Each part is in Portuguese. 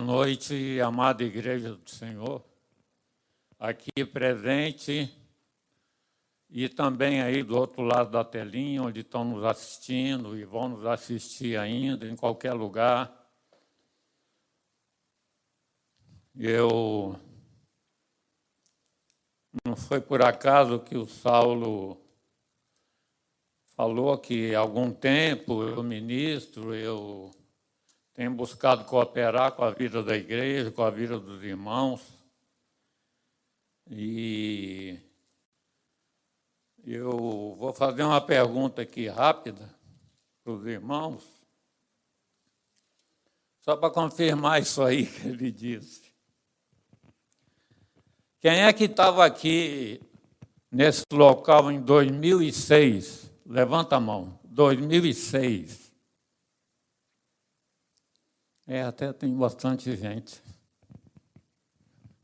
Boa noite, amada Igreja do Senhor, aqui presente e também aí do outro lado da telinha, onde estão nos assistindo e vão nos assistir ainda, em qualquer lugar. Eu. Não foi por acaso que o Saulo falou que algum tempo eu ministro, eu tenho buscado cooperar com a vida da igreja, com a vida dos irmãos. E eu vou fazer uma pergunta aqui rápida para os irmãos, só para confirmar isso aí que ele disse. Quem é que estava aqui nesse local em 2006? Levanta a mão. 2006. É, até tem bastante gente.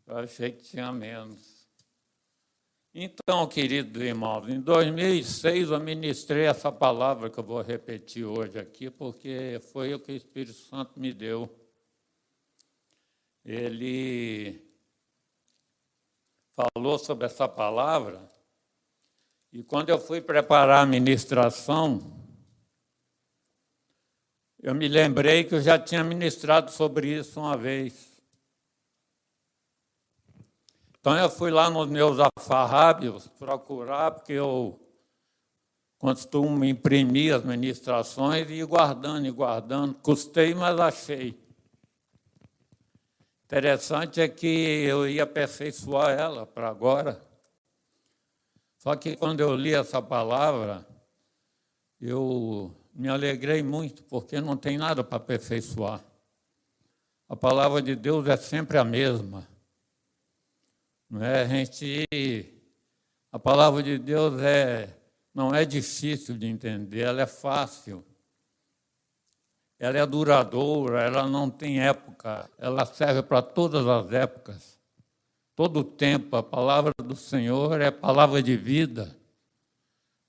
Eu achei que tinha menos. Então, queridos irmãos, em 2006 eu ministrei essa palavra que eu vou repetir hoje aqui, porque foi o que o Espírito Santo me deu. Ele falou sobre essa palavra, e quando eu fui preparar a ministração, eu me lembrei que eu já tinha ministrado sobre isso uma vez. Então eu fui lá nos meus afarrábios procurar, porque eu costumo imprimir as ministrações e ir guardando e guardando. Custei, mas achei. Interessante é que eu ia aperfeiçoar ela para agora. Só que quando eu li essa palavra, eu me alegrei muito, porque não tem nada para aperfeiçoar. A palavra de Deus é sempre a mesma. Não é? A gente a palavra de Deus é não é difícil de entender, ela é fácil. Ela é duradoura, ela não tem época, ela serve para todas as épocas. Todo o tempo a palavra do Senhor é palavra de vida.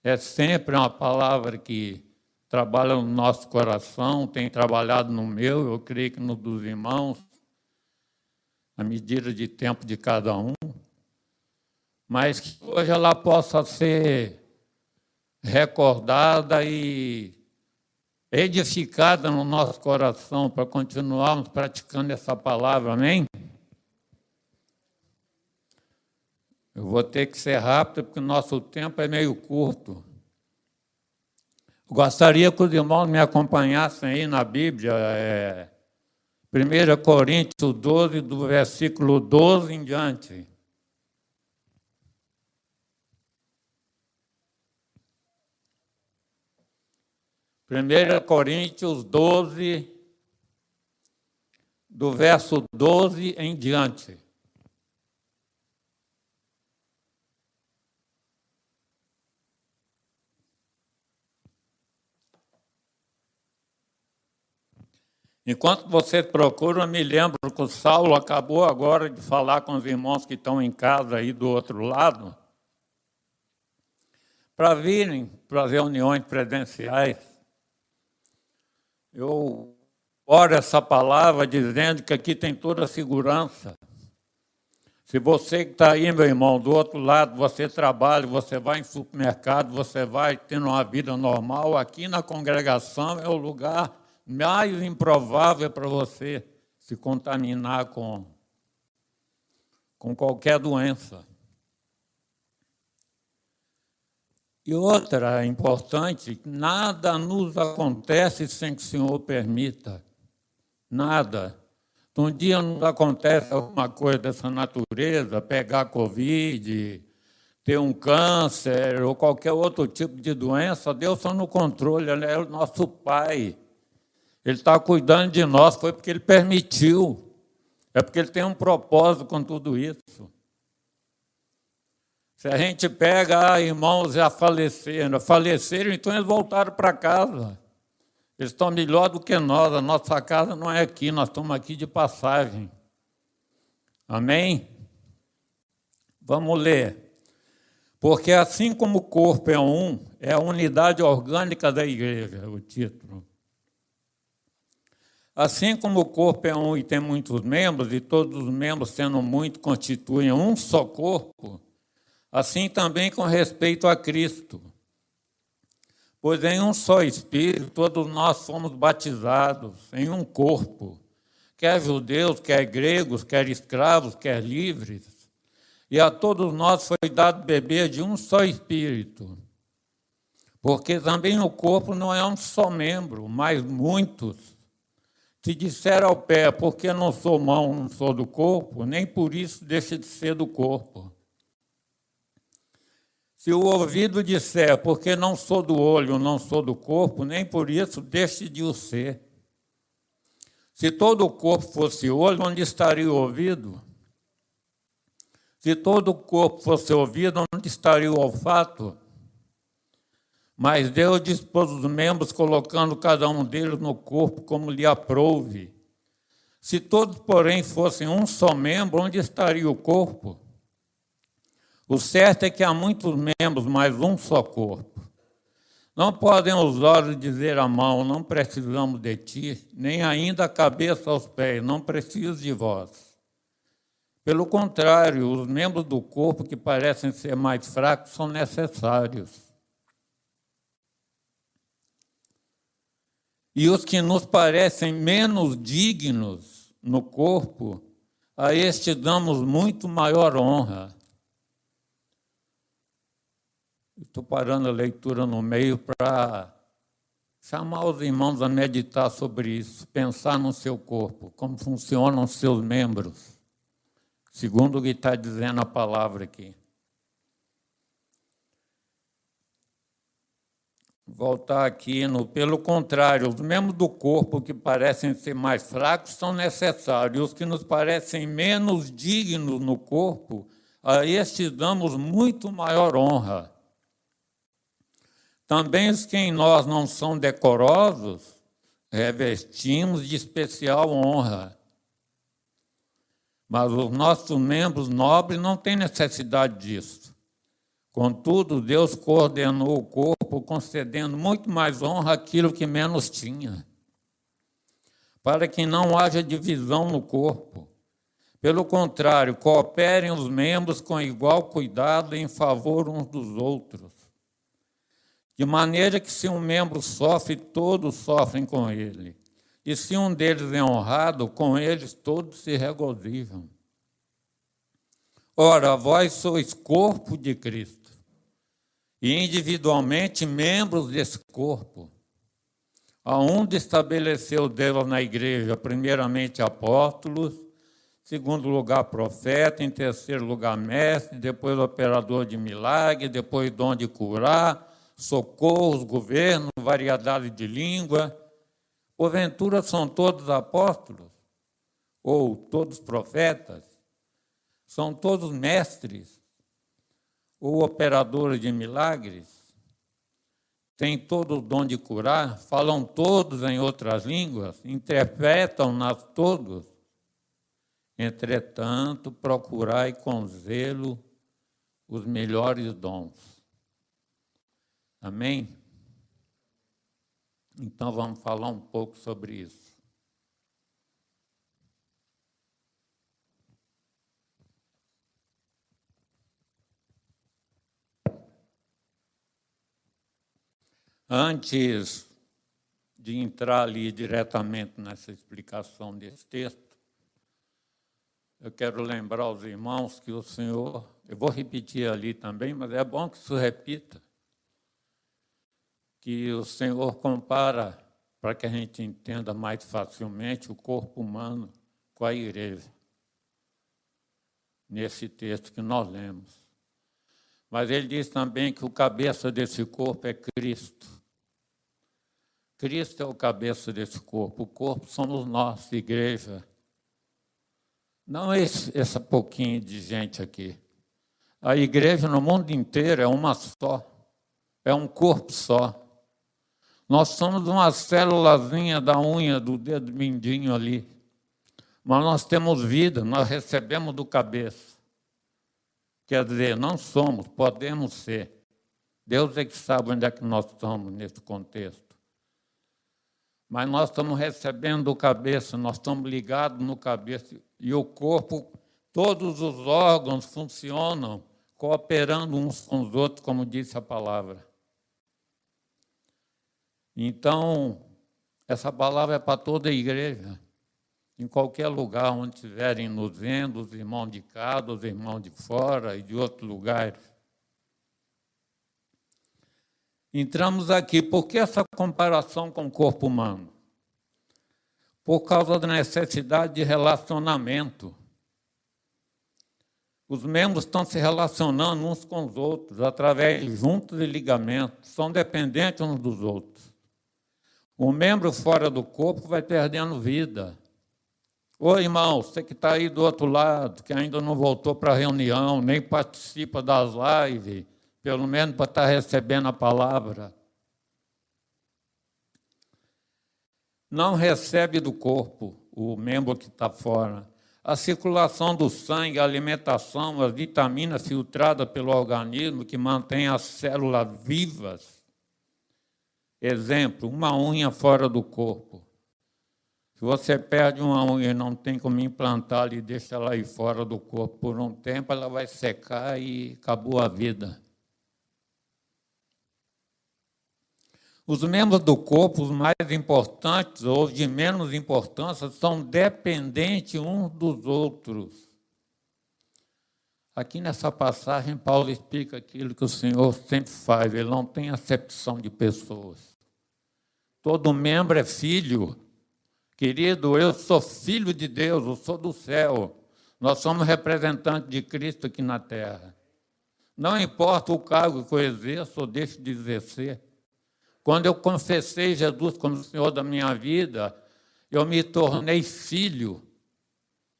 É sempre uma palavra que trabalha no nosso coração, tem trabalhado no meu, eu creio que no dos irmãos, à medida de tempo de cada um, mas que hoje ela possa ser recordada e edificada no nosso coração para continuarmos praticando essa palavra, amém? Eu vou ter que ser rápido porque o nosso tempo é meio curto. Gostaria que os irmãos me acompanhassem aí na Bíblia, é, 1 Coríntios 12, do versículo 12 em diante. Primeira Coríntios 12, do verso 12 em diante. Enquanto vocês procuram, eu me lembro que o Saulo acabou agora de falar com os irmãos que estão em casa aí do outro lado, para virem para as reuniões presenciais. Eu oro essa palavra dizendo que aqui tem toda a segurança. Se você que está aí, meu irmão, do outro lado, você trabalha, você vai em supermercado, você vai tendo uma vida normal, aqui na congregação é o lugar mais improvável para você se contaminar com, com qualquer doença. E outra importante, nada nos acontece sem que o Senhor permita. Nada. Um dia nos acontece alguma coisa dessa natureza, pegar Covid, ter um câncer ou qualquer outro tipo de doença, Deus está no controle, Ele é o nosso Pai. Ele está cuidando de nós, foi porque ele permitiu. É porque ele tem um propósito com tudo isso. Se a gente pega, ah, irmãos já faleceram, faleceram, então eles voltaram para casa. Eles estão melhor do que nós, a nossa casa não é aqui, nós estamos aqui de passagem. Amém? Vamos ler. Porque assim como o corpo é um, é a unidade orgânica da igreja, o título. Assim como o corpo é um e tem muitos membros, e todos os membros, sendo muito, constituem um só corpo, assim também com respeito a Cristo. Pois em um só Espírito todos nós fomos batizados em um corpo, quer judeus, quer gregos, quer escravos, quer livres, e a todos nós foi dado beber de um só Espírito. Porque também o corpo não é um só membro, mas muitos. Se disser ao pé, porque não sou mão, não sou do corpo, nem por isso deixa de ser do corpo. Se o ouvido disser, porque não sou do olho, não sou do corpo, nem por isso deixe de o ser. Se todo o corpo fosse olho, onde estaria o ouvido? Se todo o corpo fosse ouvido, onde estaria o olfato? Mas Deus dispôs os membros, colocando cada um deles no corpo como lhe aprouve. Se todos, porém, fossem um só membro, onde estaria o corpo? O certo é que há muitos membros, mas um só corpo. Não podem os olhos dizer à mão, não precisamos de ti, nem ainda a cabeça aos pés, não preciso de vós. Pelo contrário, os membros do corpo que parecem ser mais fracos são necessários. E os que nos parecem menos dignos no corpo, a este damos muito maior honra. Estou parando a leitura no meio para chamar os irmãos a meditar sobre isso, pensar no seu corpo, como funcionam os seus membros, segundo o que está dizendo a palavra aqui. Voltar aqui no. Pelo contrário, os membros do corpo que parecem ser mais fracos são necessários, os que nos parecem menos dignos no corpo, a estes damos muito maior honra. Também os que em nós não são decorosos, revestimos de especial honra. Mas os nossos membros nobres não têm necessidade disso. Contudo, Deus coordenou o corpo, concedendo muito mais honra àquilo que menos tinha, para que não haja divisão no corpo. Pelo contrário, cooperem os membros com igual cuidado em favor uns dos outros. De maneira que, se um membro sofre, todos sofrem com ele. E se um deles é honrado, com eles todos se regozijam. Ora, vós sois corpo de Cristo e individualmente membros desse corpo. Aonde estabeleceu Deus na igreja, primeiramente apóstolos, segundo lugar profeta, em terceiro lugar mestre, depois operador de milagre, depois dom de curar, socorros, governo, variedade de língua. Porventura são todos apóstolos? Ou todos profetas? São todos mestres? Ou operadores de milagres, têm todo o dom de curar, falam todos em outras línguas, interpretam-nas todos. Entretanto, procurai com zelo os melhores dons. Amém? Então vamos falar um pouco sobre isso. Antes de entrar ali diretamente nessa explicação desse texto, eu quero lembrar aos irmãos que o Senhor, eu vou repetir ali também, mas é bom que isso repita, que o Senhor compara, para que a gente entenda mais facilmente, o corpo humano com a igreja, nesse texto que nós lemos. Mas ele diz também que o cabeça desse corpo é Cristo. Cristo é o cabeça desse corpo. O corpo somos nós, igreja. Não esse, essa pouquinho de gente aqui. A igreja no mundo inteiro é uma só. É um corpo só. Nós somos uma célulazinha da unha do dedo mindinho ali. Mas nós temos vida, nós recebemos do cabeça. Quer dizer, não somos, podemos ser. Deus é que sabe onde é que nós estamos nesse contexto. Mas nós estamos recebendo do cabeça, nós estamos ligados no cabeça, e o corpo, todos os órgãos funcionam cooperando uns com os outros, como disse a palavra. Então, essa palavra é para toda a igreja. Em qualquer lugar onde estiverem nos vendo, os irmãos de casa, os irmãos de fora e de outros lugares. Entramos aqui, por que essa comparação com o corpo humano? Por causa da necessidade de relacionamento. Os membros estão se relacionando uns com os outros, através de juntos e ligamentos, são dependentes uns dos outros. O membro fora do corpo vai perdendo vida. Ô irmão, você que está aí do outro lado, que ainda não voltou para a reunião, nem participa das lives, pelo menos para estar recebendo a palavra. Não recebe do corpo o membro que está fora. A circulação do sangue, a alimentação, as vitaminas filtradas pelo organismo que mantém as células vivas. Exemplo, uma unha fora do corpo. Se você perde uma unha e não tem como implantar e deixa ela aí fora do corpo por um tempo, ela vai secar e acabou a vida. Os membros do corpo, os mais importantes ou de menos importância, são dependentes uns dos outros. Aqui nessa passagem, Paulo explica aquilo que o Senhor sempre faz, ele não tem acepção de pessoas. Todo membro é filho. Querido, eu sou filho de Deus, eu sou do céu. Nós somos representantes de Cristo aqui na terra. Não importa o cargo que eu exerço ou deixo de exercer. Quando eu confessei Jesus como Senhor da minha vida, eu me tornei filho.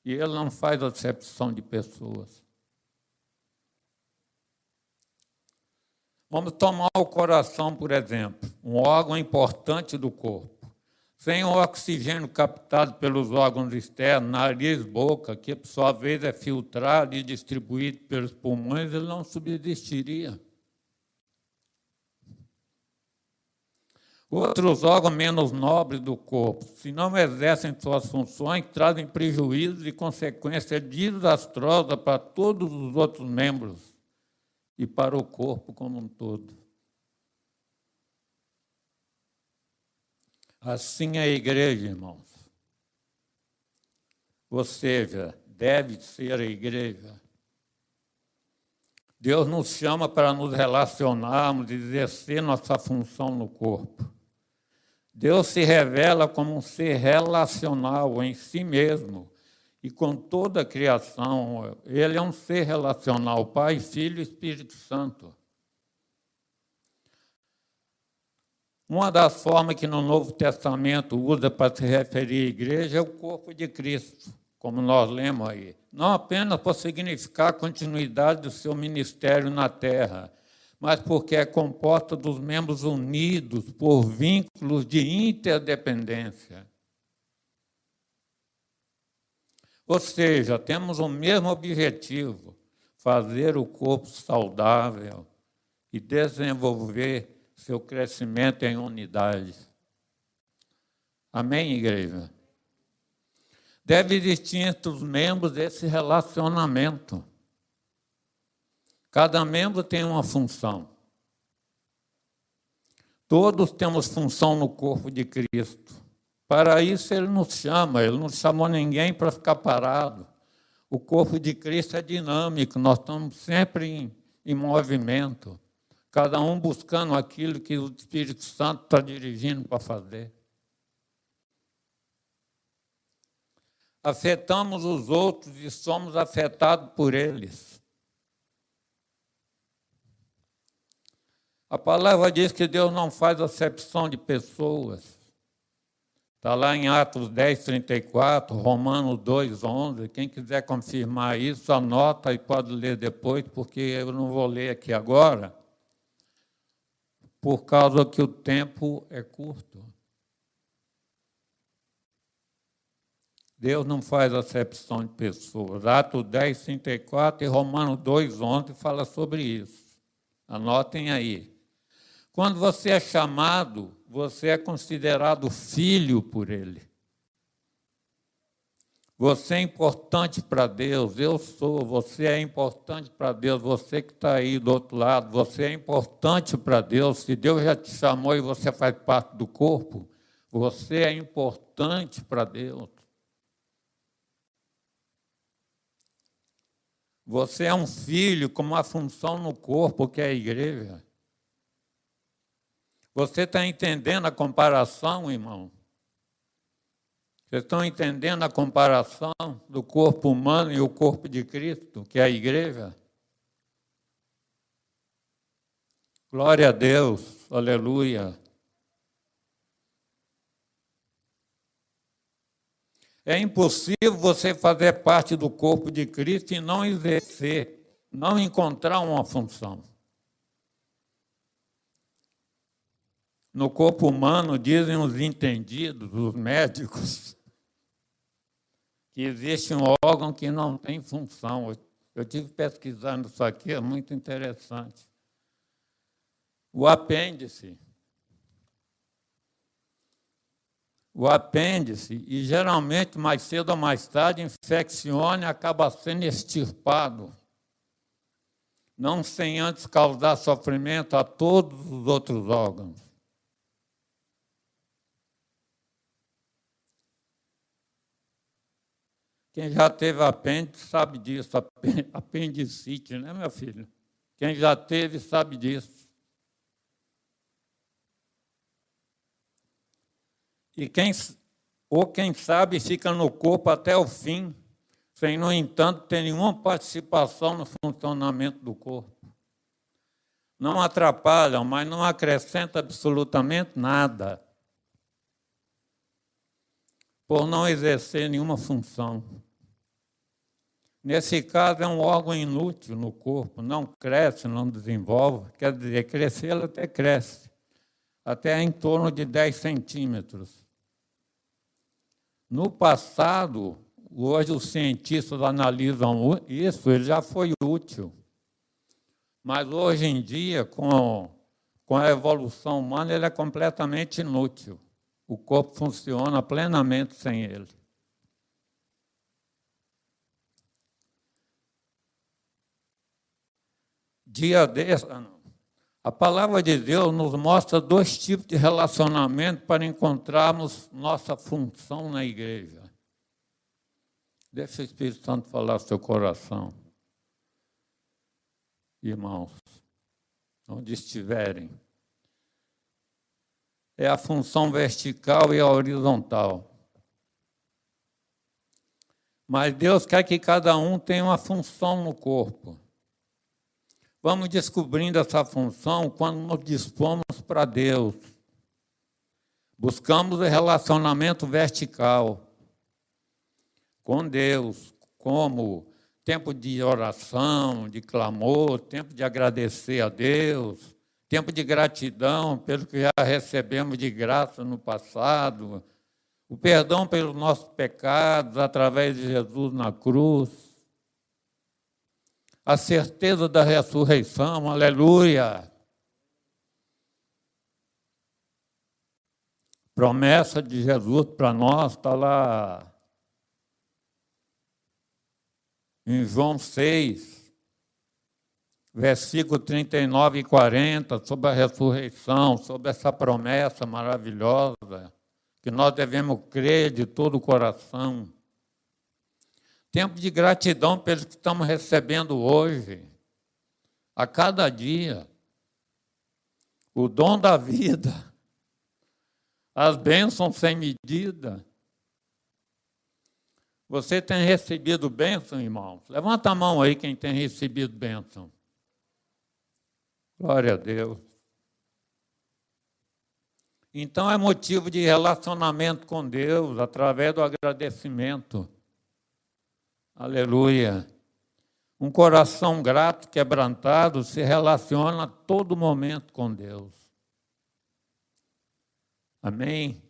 E Ele não faz acepção de pessoas. Vamos tomar o coração, por exemplo, um órgão importante do corpo. Sem o oxigênio captado pelos órgãos externos, nariz, boca, que por sua vez é filtrado e distribuído pelos pulmões, ele não subsistiria. Outros órgãos menos nobres do corpo, se não exercem suas funções, trazem prejuízos e consequências desastrosas para todos os outros membros e para o corpo como um todo. Assim é a igreja, irmãos. Ou seja, deve ser a igreja. Deus nos chama para nos relacionarmos, exercer nossa função no corpo. Deus se revela como um ser relacional em si mesmo e com toda a criação. Ele é um ser relacional, Pai, Filho e Espírito Santo. Uma das formas que no Novo Testamento usa para se referir à igreja é o corpo de Cristo, como nós lemos aí. Não apenas por significar a continuidade do seu ministério na terra, mas porque é composta dos membros unidos por vínculos de interdependência. Ou seja, temos o mesmo objetivo: fazer o corpo saudável e desenvolver seu crescimento em unidade. Amém, igreja? Deve existir entre os membros esse relacionamento. Cada membro tem uma função. Todos temos função no corpo de Cristo. Para isso ele nos chama, ele não chamou ninguém para ficar parado. O corpo de Cristo é dinâmico, nós estamos sempre em, em movimento, cada um buscando aquilo que o Espírito Santo está dirigindo para fazer. Afetamos os outros e somos afetados por eles. A palavra diz que Deus não faz acepção de pessoas. Está lá em Atos 10, 34, Romanos 2, 11. Quem quiser confirmar isso, anota e pode ler depois, porque eu não vou ler aqui agora, por causa que o tempo é curto. Deus não faz acepção de pessoas. Atos 10, 34 e Romanos 2, 11 fala sobre isso. Anotem aí. Quando você é chamado, você é considerado filho por Ele. Você é importante para Deus, eu sou, você é importante para Deus, você que está aí do outro lado, você é importante para Deus. Se Deus já te chamou e você faz parte do corpo, você é importante para Deus. Você é um filho com uma função no corpo que é a igreja. Você está entendendo a comparação, irmão? Vocês estão entendendo a comparação do corpo humano e o corpo de Cristo, que é a igreja? Glória a Deus, aleluia. É impossível você fazer parte do corpo de Cristo e não exercer, não encontrar uma função. No corpo humano, dizem os entendidos, os médicos, que existe um órgão que não tem função. Eu tive pesquisando isso aqui, é muito interessante. O apêndice. O apêndice, e geralmente mais cedo ou mais tarde, infecciona e acaba sendo extirpado. Não sem antes causar sofrimento a todos os outros órgãos. Quem já teve apêndice sabe disso, apendicite, né, meu filho? Quem já teve sabe disso. E quem, ou quem sabe fica no corpo até o fim, sem, no entanto, ter nenhuma participação no funcionamento do corpo. Não atrapalham, mas não acrescenta absolutamente nada, por não exercer nenhuma função. Nesse caso, é um órgão inútil no corpo, não cresce, não desenvolve. Quer dizer, crescer, ela até cresce, até em torno de 10 centímetros. No passado, hoje os cientistas analisam isso, ele já foi útil. Mas hoje em dia, com, com a evolução humana, ele é completamente inútil. O corpo funciona plenamente sem ele. Dia desse. A palavra de Deus nos mostra dois tipos de relacionamento para encontrarmos nossa função na igreja. Deixa o Espírito Santo falar seu coração. Irmãos, onde estiverem. É a função vertical e a horizontal. Mas Deus quer que cada um tenha uma função no corpo. Vamos descobrindo essa função quando nos dispomos para Deus. Buscamos o relacionamento vertical com Deus, como tempo de oração, de clamor, tempo de agradecer a Deus, tempo de gratidão pelo que já recebemos de graça no passado, o perdão pelos nossos pecados através de Jesus na cruz a certeza da ressurreição, aleluia. Promessa de Jesus para nós está lá em João 6, versículo 39 e 40, sobre a ressurreição, sobre essa promessa maravilhosa, que nós devemos crer de todo o coração. Tempo de gratidão pelos que estamos recebendo hoje, a cada dia. O dom da vida, as bênçãos sem medida. Você tem recebido bênção, irmãos? Levanta a mão aí quem tem recebido bênção. Glória a Deus. Então é motivo de relacionamento com Deus através do agradecimento. Aleluia. Um coração grato, quebrantado, se relaciona a todo momento com Deus. Amém?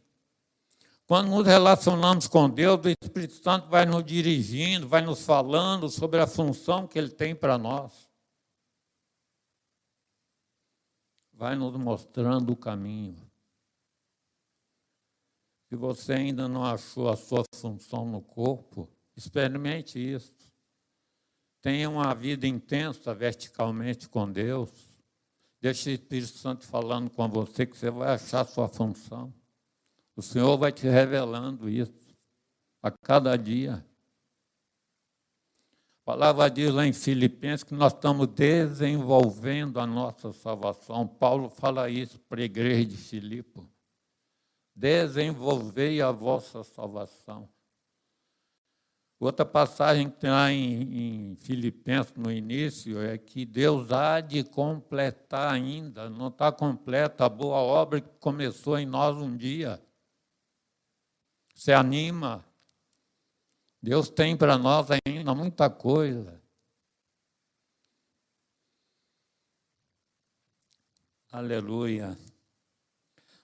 Quando nos relacionamos com Deus, o Espírito Santo vai nos dirigindo, vai nos falando sobre a função que Ele tem para nós. vai nos mostrando o caminho. Se você ainda não achou a sua função no corpo, experimente isso. Tenha uma vida intensa verticalmente com Deus. Deixe o Espírito Santo falando com você que você vai achar sua função. O Senhor vai te revelando isso a cada dia. A palavra diz lá em Filipenses que nós estamos desenvolvendo a nossa salvação. Paulo fala isso para a igreja de Filipe desenvolvei a vossa salvação. Outra passagem que tem lá em, em, Filipenses, no início, é que Deus há de completar ainda, não está completa a boa obra que começou em nós um dia. Se anima. Deus tem para nós ainda muita coisa. Aleluia.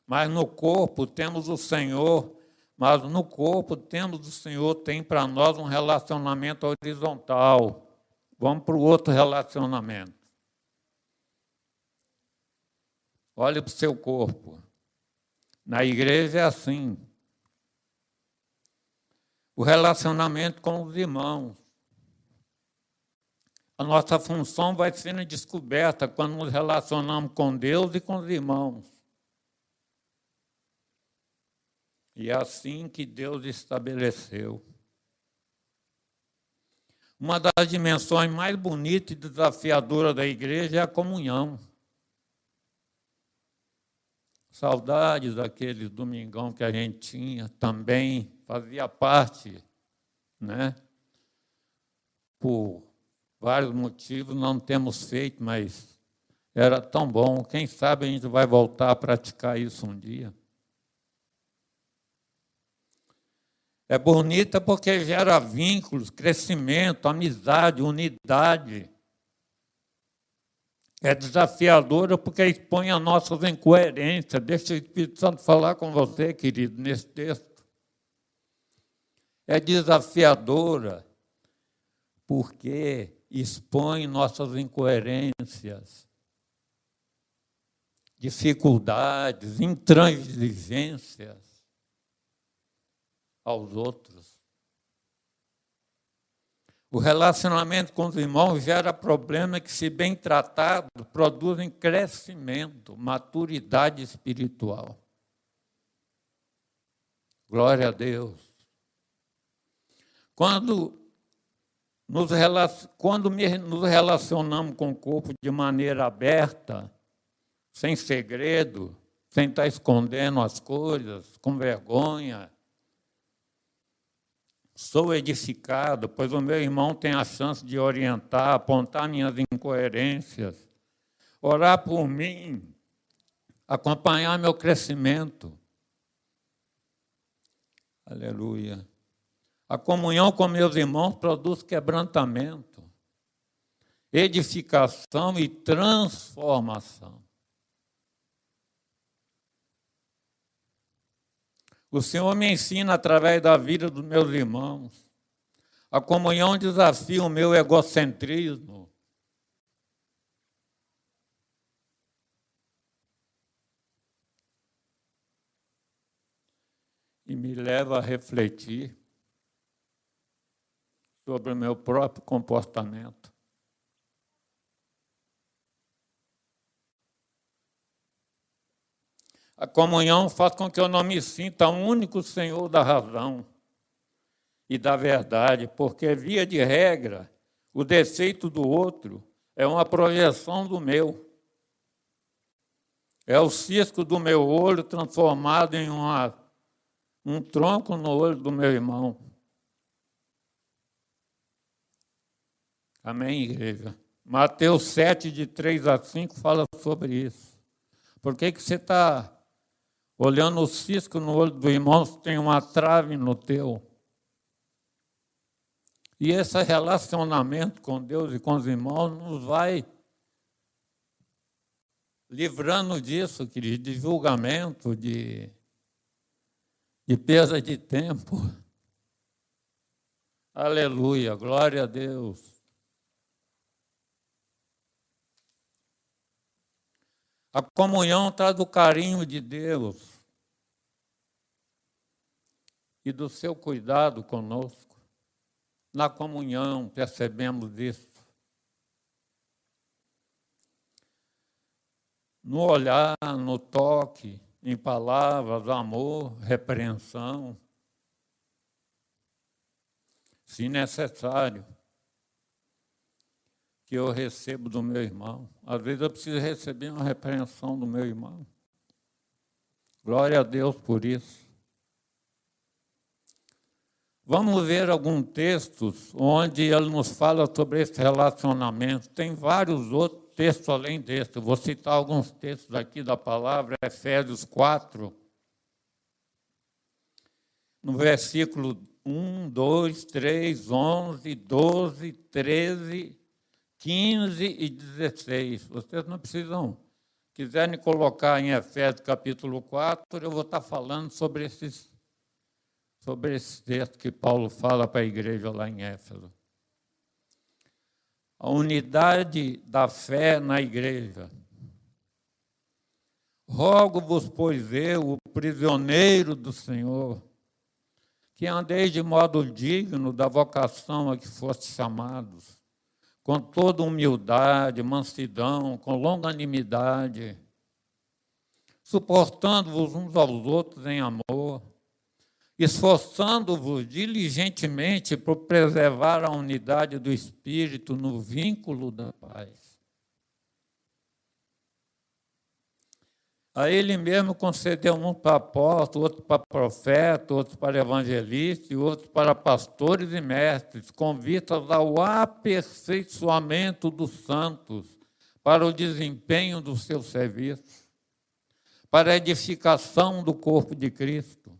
Mas no corpo temos o Senhor, mas no corpo o Senhor, tem para nós um relacionamento horizontal. Vamos para o outro relacionamento. Olhe para o seu corpo. Na igreja é assim. O relacionamento com os irmãos. A nossa função vai sendo descoberta quando nos relacionamos com Deus e com os irmãos. E é assim que Deus estabeleceu. Uma das dimensões mais bonitas e desafiadoras da igreja é a comunhão. Saudades daquele domingão que a gente tinha, também fazia parte, né? Por vários motivos não temos feito, mas era tão bom. Quem sabe a gente vai voltar a praticar isso um dia. É bonita porque gera vínculos, crescimento, amizade, unidade. É desafiadora porque expõe a nossas incoerências. Deixa o Espírito Santo falar com você, querido, nesse texto. É desafiadora porque expõe nossas incoerências, dificuldades, intransigências aos outros. O relacionamento com os irmãos gera problemas que, se bem tratados, produzem crescimento, maturidade espiritual. Glória a Deus. Quando nos, quando nos relacionamos com o corpo de maneira aberta, sem segredo, sem estar escondendo as coisas, com vergonha, Sou edificado, pois o meu irmão tem a chance de orientar, apontar minhas incoerências, orar por mim, acompanhar meu crescimento. Aleluia. A comunhão com meus irmãos produz quebrantamento, edificação e transformação. O Senhor me ensina através da vida dos meus irmãos. A comunhão desafia o meu egocentrismo. E me leva a refletir sobre o meu próprio comportamento. A comunhão faz com que eu não me sinta o único senhor da razão e da verdade, porque, via de regra, o defeito do outro é uma projeção do meu. É o cisco do meu olho transformado em uma, um tronco no olho do meu irmão. Amém, igreja? Mateus 7, de 3 a 5, fala sobre isso. Por que, que você está olhando o cisco no olho do irmão, tem uma trave no teu. E esse relacionamento com Deus e com os irmãos nos vai livrando disso, querido, de julgamento, de, de perda de tempo. Aleluia, glória a Deus. A comunhão traz o carinho de Deus e do seu cuidado conosco. Na comunhão percebemos isso. No olhar, no toque, em palavras, amor, repreensão. Se necessário, que eu recebo do meu irmão. Às vezes eu preciso receber uma repreensão do meu irmão. Glória a Deus por isso. Vamos ver alguns textos onde ele nos fala sobre esse relacionamento. Tem vários outros textos além desse. vou citar alguns textos aqui da palavra, Efésios 4, no versículo 1, 2, 3, 11, 12, 13, 15 e 16. Vocês não precisam, quiserem colocar em Efésios capítulo 4, eu vou estar falando sobre esses sobre esse texto que Paulo fala para a igreja lá em Éfeso. A unidade da fé na igreja. Rogo-vos, pois eu, o prisioneiro do Senhor, que andeis de modo digno da vocação a que foste chamados, com toda humildade, mansidão, com longanimidade, suportando-vos uns aos outros em amor, esforçando-vos diligentemente por preservar a unidade do Espírito no vínculo da paz. A ele mesmo concedeu um para apóstolo, outro para profeta, outro para evangelista e outro para pastores e mestres, com vistas ao aperfeiçoamento dos santos, para o desempenho do seu serviço, para a edificação do corpo de Cristo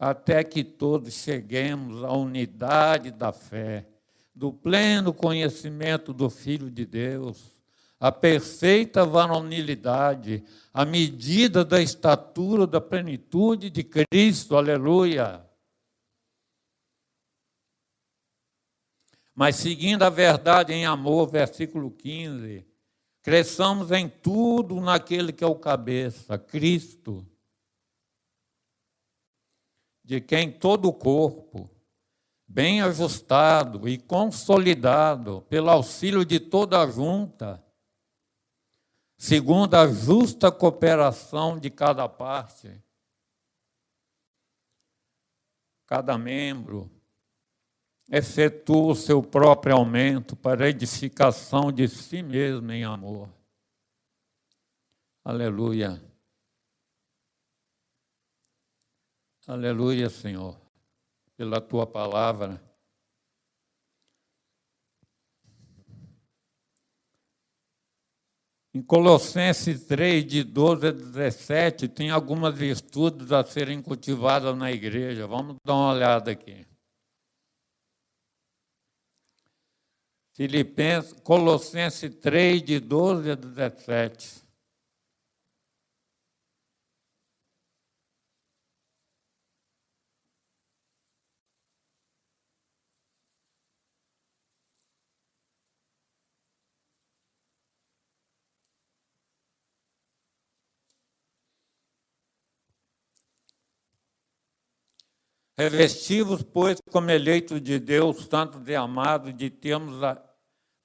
até que todos cheguemos à unidade da fé, do pleno conhecimento do Filho de Deus, à perfeita varonilidade, à medida da estatura da plenitude de Cristo, aleluia. Mas seguindo a verdade em amor, versículo 15, cresçamos em tudo naquele que é o cabeça, Cristo de quem todo o corpo, bem ajustado e consolidado pelo auxílio de toda a junta, segundo a justa cooperação de cada parte, cada membro efetua o seu próprio aumento para a edificação de si mesmo em amor. Aleluia. Aleluia, Senhor, pela tua palavra. Em Colossenses 3, de 12 a 17, tem algumas virtudes a serem cultivadas na igreja. Vamos dar uma olhada aqui. Filipenses, Colossenses 3, de 12 a 17. Revestivos, pois, como eleitos de Deus, santos e amados, de termos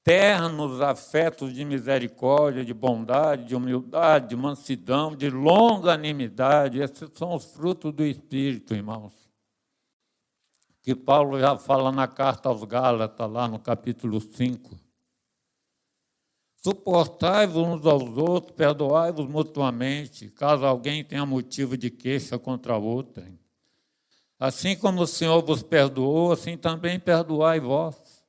ternos afetos de misericórdia, de bondade, de humildade, de mansidão, de longanimidade. Esses são os frutos do Espírito, irmãos. Que Paulo já fala na carta aos Gálatas, lá no capítulo 5. Suportai-vos uns aos outros, perdoai-vos mutuamente, caso alguém tenha motivo de queixa contra outrem. Assim como o Senhor vos perdoou, assim também perdoai vós.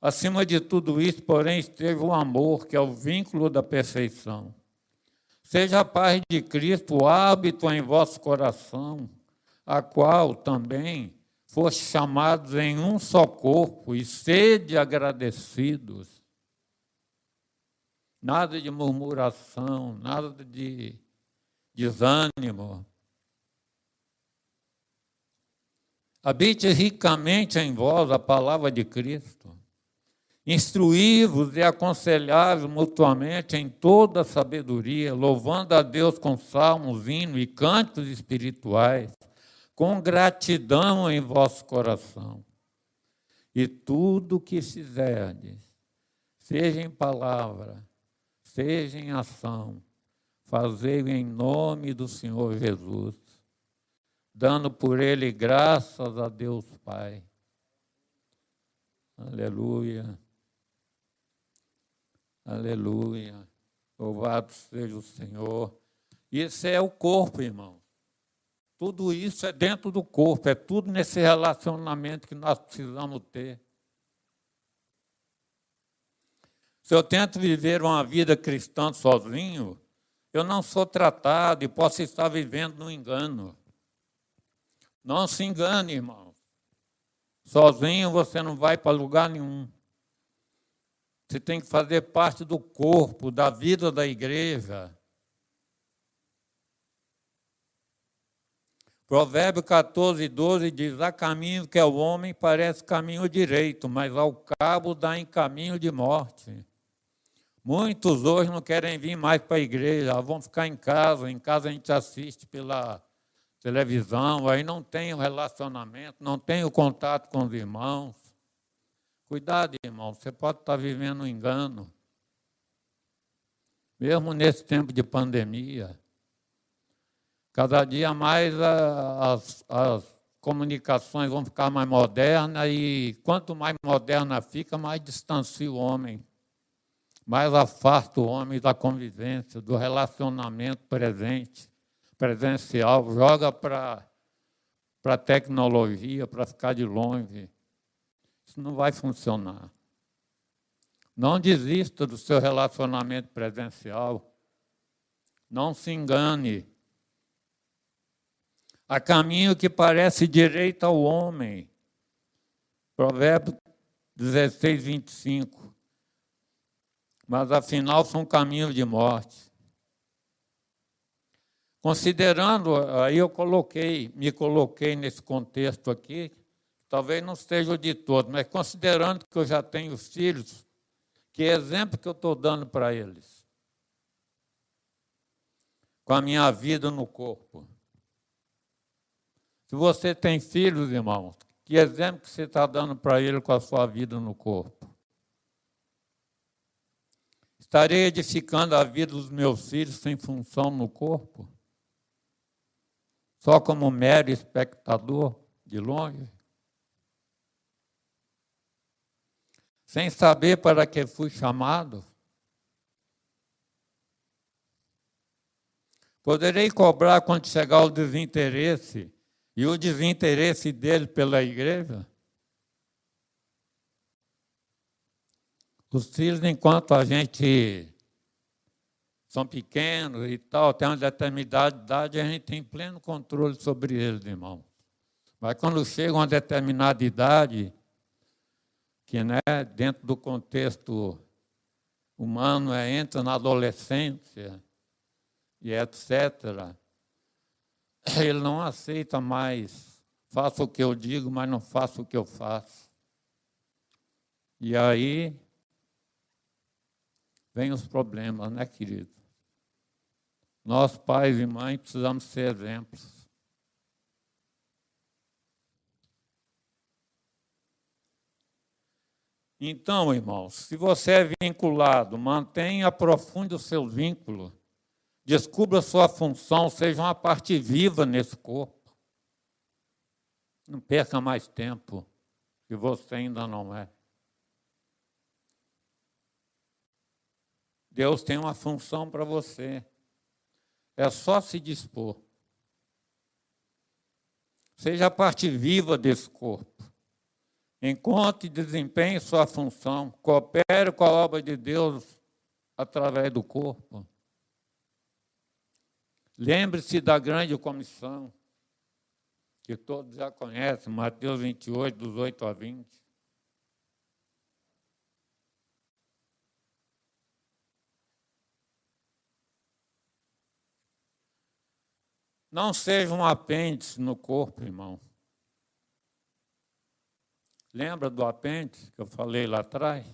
Acima de tudo isso, porém, esteve o amor, que é o vínculo da perfeição. Seja a paz de Cristo hábito em vosso coração, a qual também foste chamados em um só corpo, e sede agradecidos. Nada de murmuração, nada de desânimo, Habite ricamente em vós a palavra de Cristo, Instruí-vos e aconselhai-vos mutuamente em toda a sabedoria, louvando a Deus com salmos, hinos e cantos espirituais, com gratidão em vosso coração. E tudo o que fizerdes, seja em palavra, seja em ação, fazei-o em nome do Senhor Jesus, dando por ele graças a Deus Pai. Aleluia. Aleluia. Louvado seja o Senhor. Isso é o corpo, irmão. Tudo isso é dentro do corpo, é tudo nesse relacionamento que nós precisamos ter. Se eu tento viver uma vida cristã sozinho, eu não sou tratado e posso estar vivendo no engano. Não se engane, irmão. Sozinho você não vai para lugar nenhum. Você tem que fazer parte do corpo, da vida da igreja. Provérbio 14, 12 diz: Há caminho que é o homem parece caminho direito, mas ao cabo dá em caminho de morte. Muitos hoje não querem vir mais para a igreja, vão ficar em casa. Em casa a gente assiste pela televisão, aí não tem o relacionamento, não tem o contato com os irmãos. Cuidado, irmão, você pode estar vivendo um engano. Mesmo nesse tempo de pandemia. Cada dia mais as, as comunicações vão ficar mais modernas e quanto mais moderna fica, mais distancia o homem. Mais afasta o homem da convivência, do relacionamento presente, presencial, joga para a tecnologia, para ficar de longe. Isso não vai funcionar. Não desista do seu relacionamento presencial. Não se engane. Há caminho que parece direito ao homem. Provérbio 16, 25. Mas afinal são caminhos de morte. Considerando, aí eu coloquei, me coloquei nesse contexto aqui, Talvez não seja o de todos, mas considerando que eu já tenho filhos, que exemplo que eu estou dando para eles? Com a minha vida no corpo. Se você tem filhos, irmãos, que exemplo que você está dando para ele com a sua vida no corpo? Estarei edificando a vida dos meus filhos sem função no corpo? Só como mero espectador de longe? sem saber para que fui chamado? Poderei cobrar quando chegar o desinteresse e o desinteresse dele pela igreja? Os filhos, enquanto a gente são pequenos e tal, tem uma determinada idade, a gente tem pleno controle sobre eles, irmão. Mas quando chega uma determinada idade, que né, dentro do contexto humano é, entra na adolescência e etc., ele não aceita mais, faço o que eu digo, mas não faço o que eu faço. E aí vem os problemas, né, querido? Nós, pais e mães, precisamos ser exemplos. Então, irmãos, se você é vinculado, mantenha, aprofunde o seu vínculo, descubra sua função, seja uma parte viva nesse corpo. Não perca mais tempo, que você ainda não é. Deus tem uma função para você. É só se dispor. Seja a parte viva desse corpo. Encontre e desempenhe sua função. Coopere com a obra de Deus através do corpo. Lembre-se da grande comissão, que todos já conhecem, Mateus 28, dos 8 a 20. Não seja um apêndice no corpo, irmão. Lembra do apêndice que eu falei lá atrás?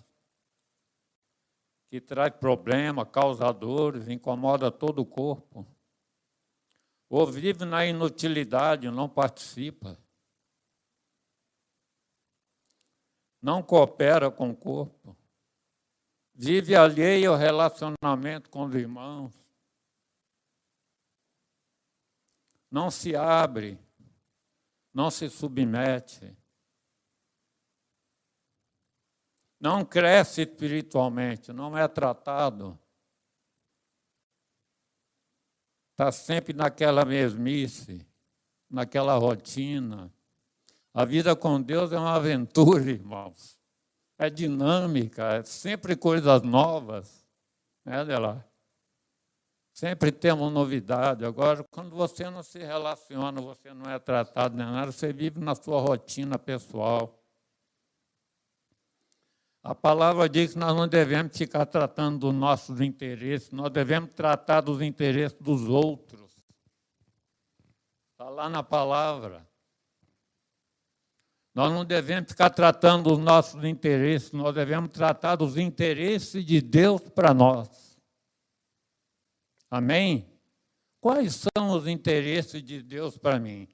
que traz problema, causa dores, incomoda todo o corpo. Ou vive na inutilidade, não participa. Não coopera com o corpo. Vive alheio ao relacionamento com os irmãos. Não se abre, não se submete. não cresce espiritualmente, não é tratado. Está sempre naquela mesmice, naquela rotina. A vida com Deus é uma aventura, irmãos. É dinâmica, é sempre coisas novas. Né, Adelar? Sempre temos novidade. Agora, quando você não se relaciona, você não é tratado nem nada, você vive na sua rotina pessoal. A palavra diz que nós não devemos ficar tratando dos nossos interesses, nós devemos tratar dos interesses dos outros. Está lá na palavra. Nós não devemos ficar tratando dos nossos interesses, nós devemos tratar dos interesses de Deus para nós. Amém? Quais são os interesses de Deus para mim?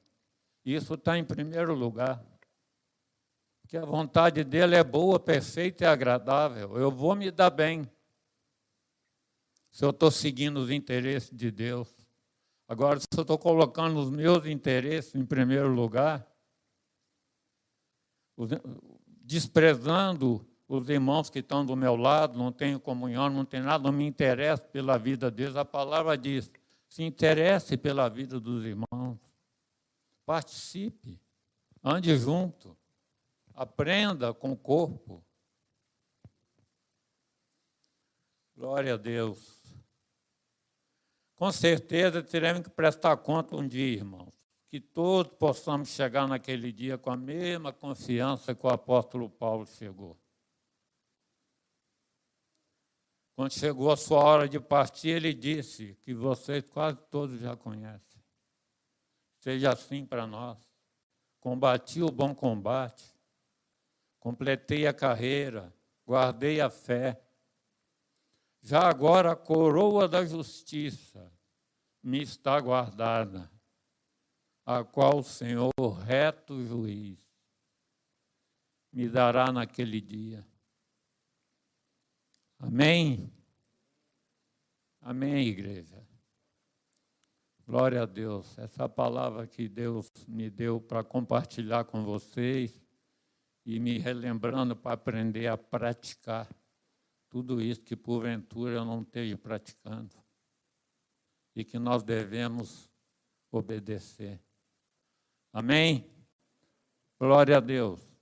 Isso está em primeiro lugar que a vontade dele é boa, perfeita e agradável. Eu vou me dar bem se eu estou seguindo os interesses de Deus. Agora, se eu estou colocando os meus interesses em primeiro lugar, desprezando os irmãos que estão do meu lado, não tenho comunhão, não tenho nada, não me interesso pela vida deles, a palavra diz: se interesse pela vida dos irmãos, participe, ande junto. Aprenda com o corpo. Glória a Deus. Com certeza teremos que prestar conta um dia, irmãos. Que todos possamos chegar naquele dia com a mesma confiança que o apóstolo Paulo chegou. Quando chegou a sua hora de partir, ele disse que vocês quase todos já conhecem. Seja assim para nós. Combati o bom combate, completei a carreira, guardei a fé. Já agora a coroa da justiça me está guardada, a qual o Senhor, reto juiz, me dará naquele dia. Amém? Amém, igreja. Glória a Deus. Essa palavra que Deus me deu para compartilhar com vocês e me relembrando para aprender a praticar tudo isso que porventura eu não esteja praticando e que nós devemos obedecer. Amém? Glória a Deus.